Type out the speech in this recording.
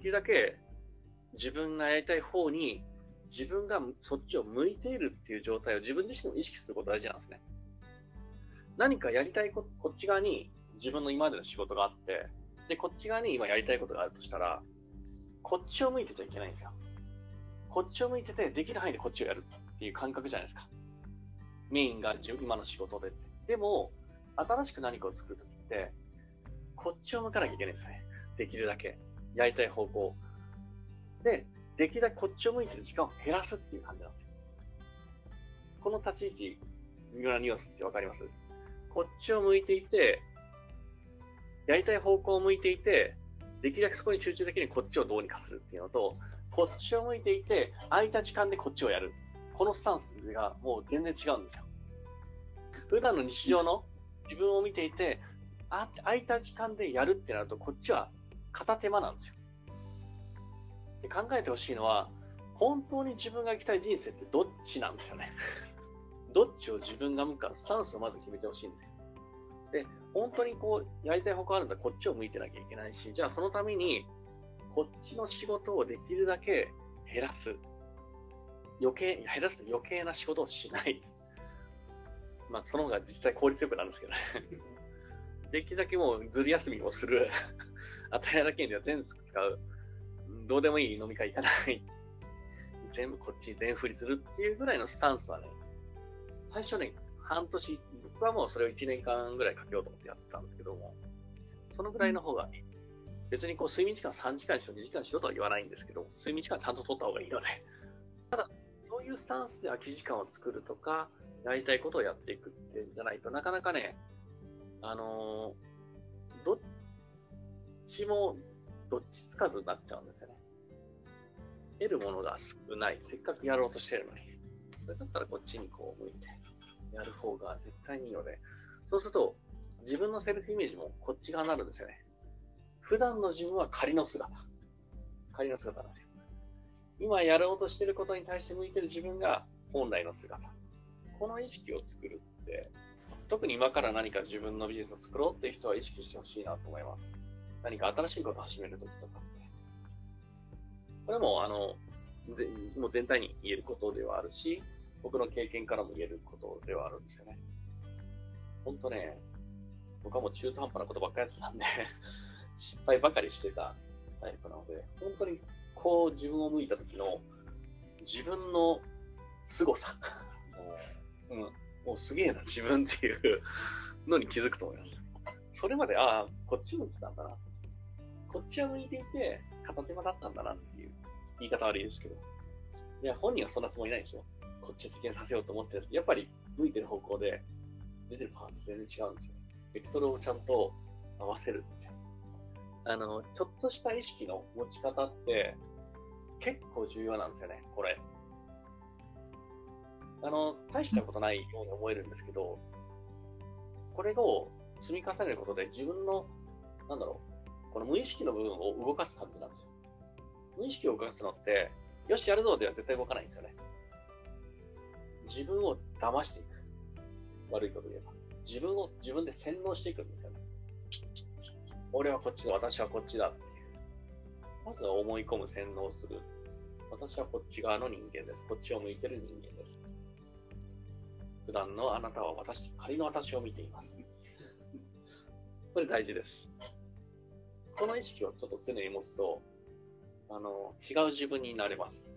きるだけ自分がやりたい方に自分がそっちを向いているっていう状態を自分自身も意識することが大事なんですね。何かやりたいここっち側に自分の今までの仕事があって、で、こっち側に今やりたいことがあるとしたら、こっちを向いてちゃいけないんですよ。こっちを向いてて、できる範囲でこっちをやるっていう感覚じゃないですか。メインが今の仕事で。でも、新しく何かを作るときって、こっちを向かなきゃいけないんですね。できるだけ。やりたい方向。で、できるだけこっちを向いてる時間を減らすっていう感じなんですよ。この立ち位置、ミラニオスってわかります？こっちを向いていて、やりたい方向を向いていて、できるだけそこに集中できるこっちをどうにかするっていうのと、こっちを向いていて、空いた時間でこっちをやる。このスタンスがもう全然違うんですよ。普段の日常の自分を見ていて、あ空いた時間でやるってなると、こっちは片手間なんですよ。で考えてほしいのは、本当に自分が生きたい人生ってどっちなんですよね。どっちを自分が向くか、スタンスをまず決めてほしいんですよ。で、本当にこう、やりたい方向あるんだこっちを向いてなきゃいけないし、じゃあそのために、こっちの仕事をできるだけ減らす。余計、減らす余計な仕事をしない。まあ、その方が実際効率よくなるんですけどね。できるだけもうずる休みをする。与えられ権利は全部使う。どうでもいい飲み会行かない。全部こっちに全振りするっていうぐらいのスタンスはね、最初ね、半年、僕はもうそれを1年間ぐらいかけようと思ってやってたんですけども、そのぐらいの方が、ね、別にこう睡眠時間3時間しろ2時間しろとは言わないんですけど、睡眠時間ちゃんと取った方がいいので、ただ、そういうスタンスで空き時間を作るとか、やりたいことをやっていくってじゃないとなかなかね、あのー、どっちもどっちつかずになっちゃうんですよね。得るものが少ない。せっかくやろうとしてるのに。それだったらこっちにこう向いてやる方が絶対にいいので、そうすると自分のセルフイメージもこっち側になるんですよね。普段の自分は仮の姿。仮の姿なんですよ。今やろうとしてることに対して向いてる自分が本来の姿。この意識を作るって、特に今から何か自分のビジネスを作ろうっていう人は意識してほしいなと思います。何か新しいことを始めるときとかって。これも、あの、もう全体に言えることではあるし、僕の経験からも言えることではあるんですよね。ほんとね、僕はもう中途半端なことばっかりやってたんで失敗ばかりしてたタイプなので、本当にこう自分を向いた時の自分の凄さ。うん、もうすげえな、自分っていうのに気づくと思います。それまで、ああ、こっち向いてたんだな。こっちは向いていて、片手間だったんだなっていう言い方悪いですけど。いや、本人はそんなつもりないんですよ。こっち実現させようと思ってるやっぱり向いてる方向で出てるパーツ全然違うんですよ。ベクトルをちゃんと合わせるって。あの、ちょっとした意識の持ち方って結構重要なんですよね、これ。あの、大したことないように思えるんですけど、これを積み重ねることで自分の、なんだろう、この無意識の部分を動かす感じなんですよ。無意識を動かすのって、よし、やるぞでは絶対動かないんですよね。自分を騙していく。悪いこと言えば。自分を自分で洗脳していくんですよね。俺はこっちだ、私はこっちだっていう。まずは思い込む、洗脳する。私はこっち側の人間です。こっちを向いてる人間です。普段のあなたは私、仮の私を見ています。これ大事です。この意識をちょっと常に持つと、あの、違う自分になれます。